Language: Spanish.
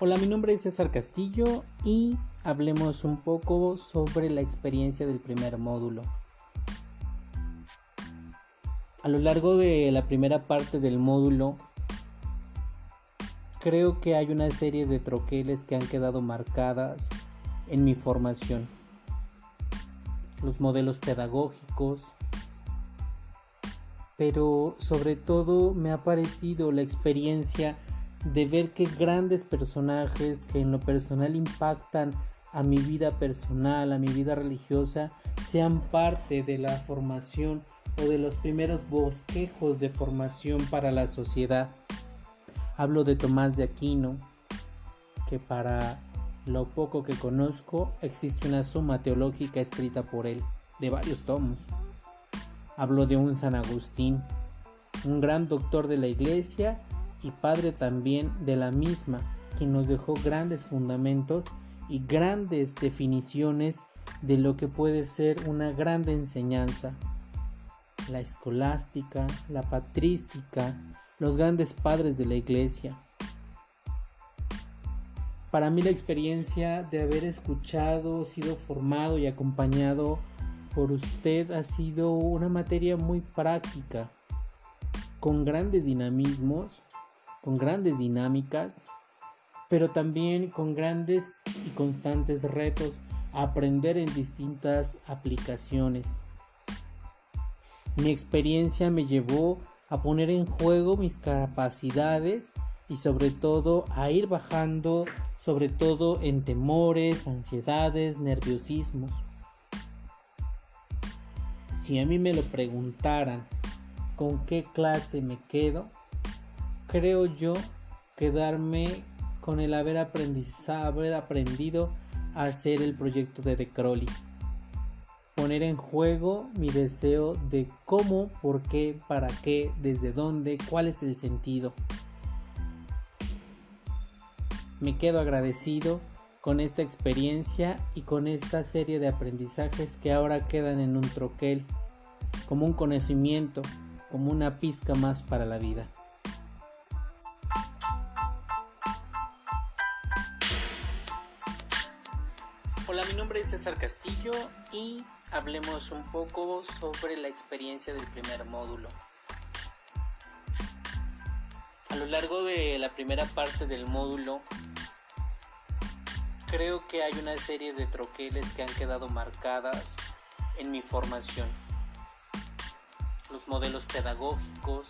Hola, mi nombre es César Castillo y hablemos un poco sobre la experiencia del primer módulo. A lo largo de la primera parte del módulo, creo que hay una serie de troqueles que han quedado marcadas en mi formación. Los modelos pedagógicos, pero sobre todo me ha parecido la experiencia de ver que grandes personajes que en lo personal impactan a mi vida personal, a mi vida religiosa, sean parte de la formación o de los primeros bosquejos de formación para la sociedad. Hablo de Tomás de Aquino, que para lo poco que conozco existe una suma teológica escrita por él, de varios tomos. Hablo de un San Agustín, un gran doctor de la iglesia y padre también de la misma, quien nos dejó grandes fundamentos y grandes definiciones de lo que puede ser una grande enseñanza. La escolástica, la patrística, los grandes padres de la iglesia. Para mí la experiencia de haber escuchado, sido formado y acompañado por usted ha sido una materia muy práctica, con grandes dinamismos con grandes dinámicas, pero también con grandes y constantes retos a aprender en distintas aplicaciones. Mi experiencia me llevó a poner en juego mis capacidades y sobre todo a ir bajando sobre todo en temores, ansiedades, nerviosismos. Si a mí me lo preguntaran con qué clase me quedo, creo yo quedarme con el haber, aprendido a hacer el proyecto de The Crowley. Poner en juego mi deseo de cómo, por qué, para qué, desde dónde, cuál es el sentido. Me quedo agradecido con esta experiencia y con esta serie de aprendizajes que ahora quedan en un troquel, como un conocimiento, como una pizca más para la vida. Hola, mi nombre es César Castillo y hablemos un poco sobre la experiencia del primer módulo. A lo largo de la primera parte del módulo, creo que hay una serie de troqueles que han quedado marcadas en mi formación. Los modelos pedagógicos,